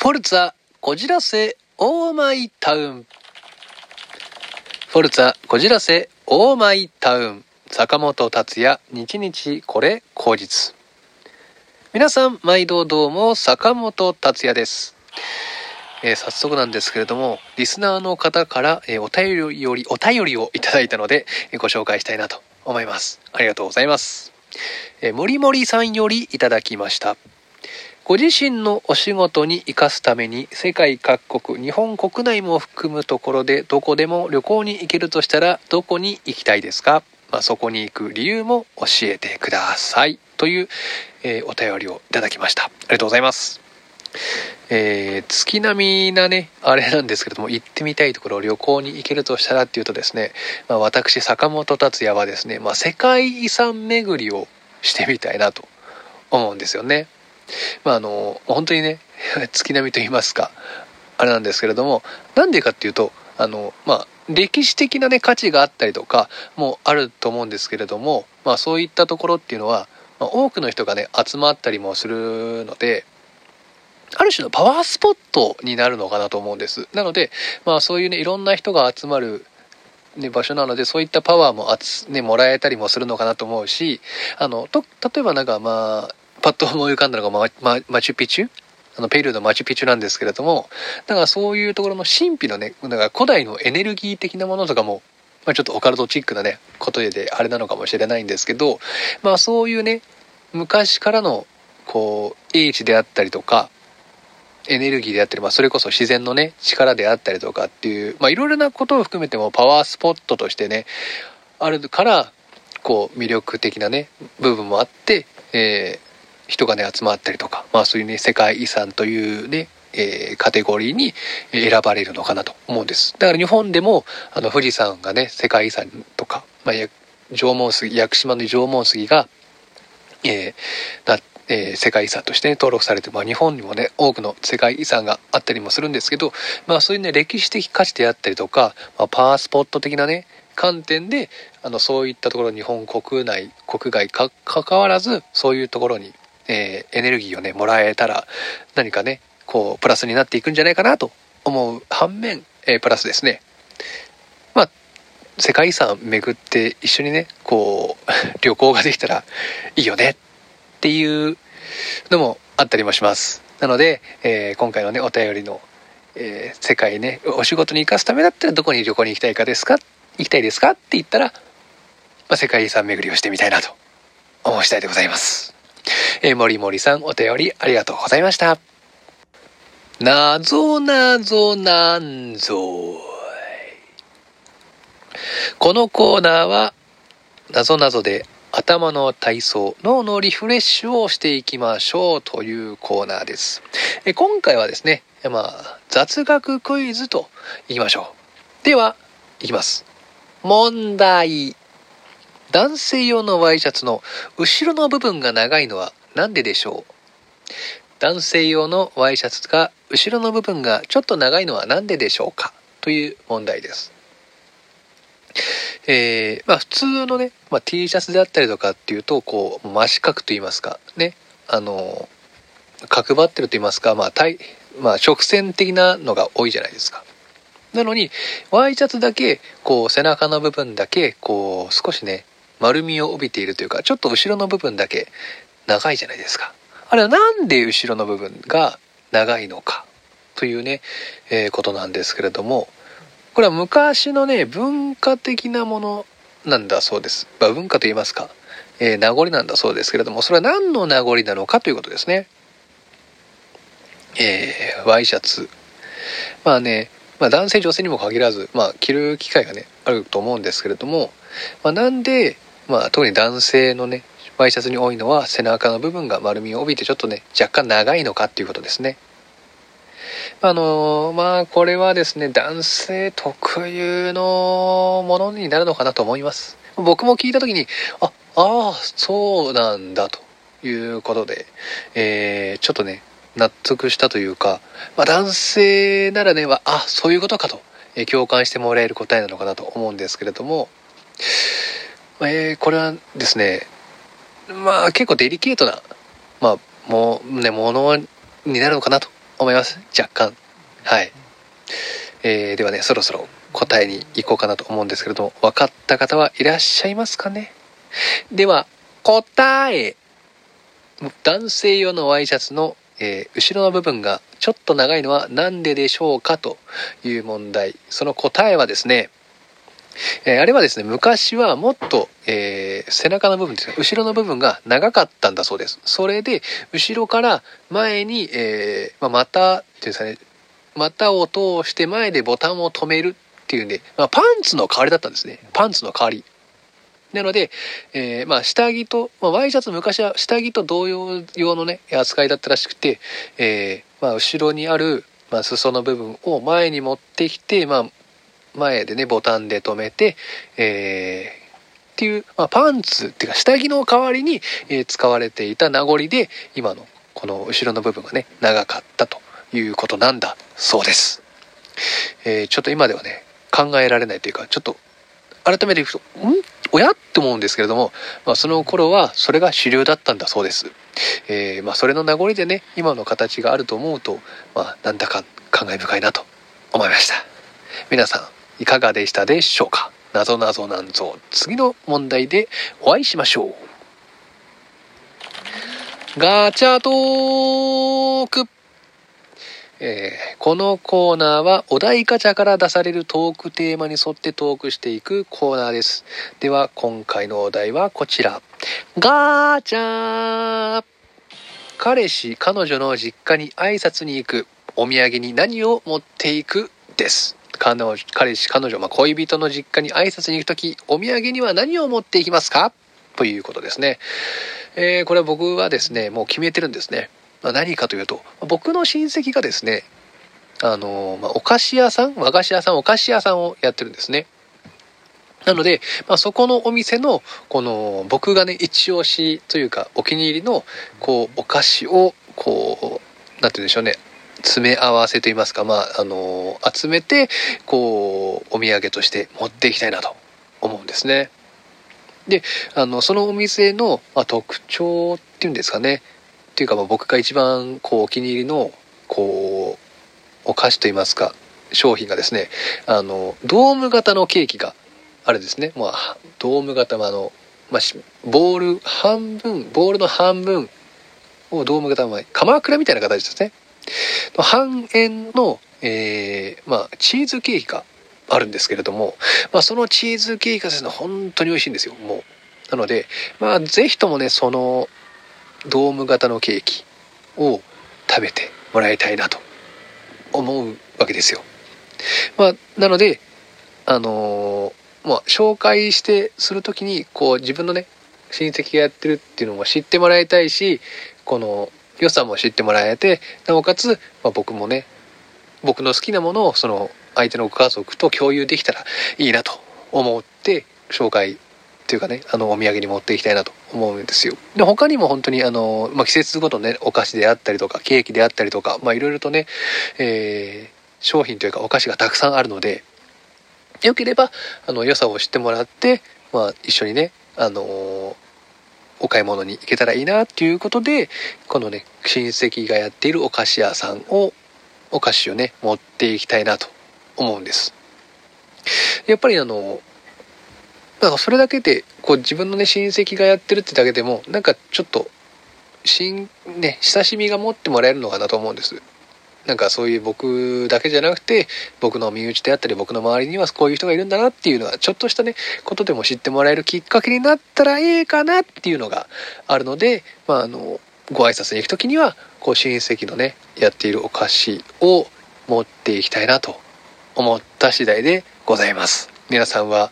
フォルツァこじらせオーマイタウン。フォルツァこじらせオーマイタウン。坂本達也日々これ口実。皆さん毎度どうも坂本達也です、えー早速なんですけれどもリスナーの方から、えーお便りよりお便りをいただいたので、えーご紹介したいなと思います。ありがとうございます、えー、もりもりさんよりいただきました。ご自身のお仕事に生かすために世界各国日本国内も含むところでどこでも旅行に行けるとしたらどこに行きたいですか、まあ、そこに行く理由も教えてください。という、えーお便りをいただきました。ありがとうございます。えー月並みなねあれなんですけれども行ってみたいところ旅行に行けるとしたらっていうとですね、まあ、私坂本達也はですね、まあ、世界遺産巡りをしてみたいなと思うんですよね。まああの本当にね 月並みと言いますかあれなんですけれどもなんでかっていうとあのまあ歴史的なね価値があったりとかもあると思うんですけれども、まあ、そういったところっていうのは、まあ、多くの人がね集まったりもするのである種のパワースポットになるのかなと思うんです。なのでまあそういうねいろんな人が集まるね、場所なのでそういったパワーも、ね、もらえたりもするのかなと思うしあのと例えばなんかまあパッと思い浮かんだのがマママチュピチュ？あのペルーのマチュピチュなんですけれどもだからそういうところの神秘のねだから古代のエネルギー的なものとかも、まあ、ちょっとオカルトチックなねことであれなのかもしれないんですけどまあそういうね昔からのこう英知であったりとかエネルギーであったり、まあ、それこそ自然のね力であったりとかっていうまあいろいろなことを含めてもパワースポットとしてねあるからこう魅力的なね部分もあって、えー人がね集まったりとか、まあ、そういうね世界遺産というね、えーカテゴリーに選ばれるのかなと思うんです。だから日本でもあの富士山がね世界遺産とか、まあ、や縄文杉屋久島の縄文杉が、えーなえー世界遺産として、ね、登録されて、まあ、日本にもね多くの世界遺産があったりもするんですけど、まあ、そういうね歴史的価値であったりとか、まあ、パワースポット的なね観点であのそういったところ日本国内国外か関わらずそういうところに、えーエネルギーをねもらえたら何かねこうプラスになっていくんじゃないかなと思う反面、えープラスですね。まあ世界遺産巡って一緒にねこう 旅行ができたらいいよねっていうのもあったりもします。なので、えー今回のねお便りの、えー世界ねお仕事に生かすためだったらどこに旅行に行きたいかですか行きたいですかって言ったら、まあ、世界遺産巡りをしてみたいなと思う次第でございます。えー、もりもりさんお便りありがとうございました。なぞなぞなんぞこのコーナーはなぞなぞで頭の体操脳のリフレッシュをしていきましょうというコーナーです。え今回はですねまあ雑学クイズといきましょう。ではいきます。問題。男性用のワイシャツの後ろの部分が長いのは何ででしょう？男性用のワイシャツが後ろの部分がちょっと長いのは何ででしょうかという問題です。えーまあ普通のね、まあ、T シャツであったりとかっていうとこう真四角と言いますか。ねあの角張ってると言いますか、まあ体まあ、直線的なのが多いじゃないですか。なのにワイシャツだけこう背中の部分だけこう少しね丸みを帯びているというかちょっと後ろの部分だけ長いじゃないですか。あれはなんで後ろの部分が長いのか？というね、えーことなんですけれどもこれは昔のね文化的なものなんだそうです、まあ、文化と言いますか、えー名残なんだそうですけれどもそれは何の名残なのかということですね。えーワイシャツまあね、まあ、男性女性にも限らず、まあ、着る機会がねあると思うんですけれども、まあ、なんで、まあ、特に男性のねワイシャツに多いのは背中の部分が丸みを帯びてちょっとね若干長いのかっていうことですね。あのまあこれはですね男性特有のものになるのかなと思います。僕も聞いた時にあああそうなんだということで、えーちょっとね納得したというか、まあ、男性ならねはあそういうことかと、えー共感してもらえる答えなのかなと思うんですけれども、えーこれはですねまあ結構デリケートな、まあ、もうねものになるのかなと思います。若干。はい、えーではねそろそろ答えに行こうかなと思うんですけれども分かった方はいらっしゃいますかね？では答え。男性用のワイシャツの、えー後ろの部分がちょっと長いのは何ででしょうかという問題。その答えはですねえーあれはですね昔はもっと、えー背中の部分ですね後ろの部分が長かったんだそうです。それで後ろから前に、えーまあ、股っていうんですかね股を通して前でボタンを止めるっていうんで、まあ、パンツの代わりだったんですね。パンツの代わり。なので、えーまあ、下着と、まあ、ワイシャツ昔は下着と同様用のね扱いだったらしくて、えーまあ、後ろにある、まあ、裾の部分を前に持ってきて、まあ、前でねボタンで止めて、えーっていう、まあ、パンツっていうか下着の代わりに、え使われていた名残で今のこの後ろの部分がね長かったということなんだそうです、えーちょっと今ではね考えられないというかちょっと改めていくと「ん？おや?」って思うんですけれども、まあ、その頃はそれが主流だったんだそうです、えーまあ、それの名残でね今の形があると思うと、まあ、なんだか感慨深いなと思いました。皆さんいかがでしたでしょうか？なぞなぞなんぞ次の問題でお会いしましょうガチャトークえーこのコーナーはお題ガチャから出されるトークテーマに沿ってトークしていくコーナーです。では今回のお題はこちら。ガチャ彼氏、彼女の実家に挨拶に行く。お土産に何を持っていく？です。彼女彼氏、彼女、まあ、恋人の実家に挨拶に行くとき、お土産には何を持っていきますか？ということですね。えーこれは僕はですね、もう決めてるんですね。まあ、何かというと、僕の親戚がですね、あのまあ、お菓子屋さん和菓子屋さんお菓子屋さんをやってるんですねなので、まあ、そこのお店のこの僕がね一押しというかお気に入りのこうお菓子をこうなんて言うんでしょうね詰め合わせといいますか、まあ、あの集めてこうお土産として持っていきたいなと思うんですね。であのそのお店の、まあ、特徴っていうんですかね。っていうかまあ僕が一番こうお気に入りのこうお菓子といいますか商品がですねあのドーム型のケーキがあるんですね、まあ、ドーム型はあの、まあ、しボール半分ボールの半分をドーム型の鎌倉みたいな形ですね。半円の、えーまあ、チーズケーキがあるんですけれども、まあ、そのチーズケーキがですね本当に美味しいんですよもうなのでまあぜひともねそのドーム型のケーキを食べてもらいたいなと思うわけですよ。まあ、なので、あのーまあ、紹介してする時にこう自分のね親戚がやってるっていうのも知ってもらいたいしこの良さも知ってもらえてなおかつ、まあ、僕もね僕の好きなものをその相手のご家族と共有できたらいいなと思って紹介っていうかねあのお土産に持っていきたいなと思うんですよ。で他にも本当にあの、まあ、季節ごとねお菓子であったりとかケーキであったりとかまあいろいろとね、えー商品というかお菓子がたくさんあるのでよければあの良さを知ってもらって、まあ、一緒にねあのーお買い物に行けたらいいなっていうことでこのね親戚がやっているお菓子屋さんをお菓子をね持っていきたいなと思うんです。やっぱりあのなんかそれだけでこう自分のね親戚がやってるってだけでもなんかちょっとしんね親しみが持ってもらえるのかなと思うんです。なんかそういう僕だけじゃなくて僕の身内であったり僕の周りにはこういう人がいるんだなっていうのはちょっとしたねことでも知ってもらえるきっかけになったらいいかなっていうのがあるので、まあ、あのご挨拶に行く時にはこう親戚のねやっているお菓子を持っていきたいなと思った次第でございます皆さんは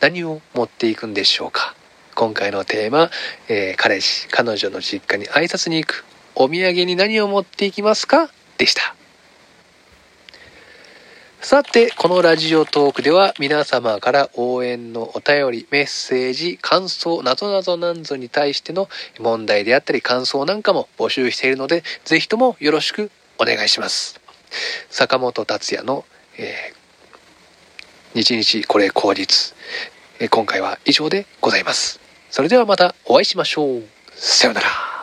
何を持っていくんでしょうか今回のテーマ、えー彼氏彼女の実家に挨拶に行くお土産に何を持っていきますかでした。さてこのラジオトークでは皆様から応援のお便りメッセージ感想なぞなぞなんぞに対しての問題であったり感想なんかも募集しているのでぜひともよろしくお願いします。坂本達也の、えー日々これ口実えー今回は以上でございます。それではまたお会いしましょう。さようなら。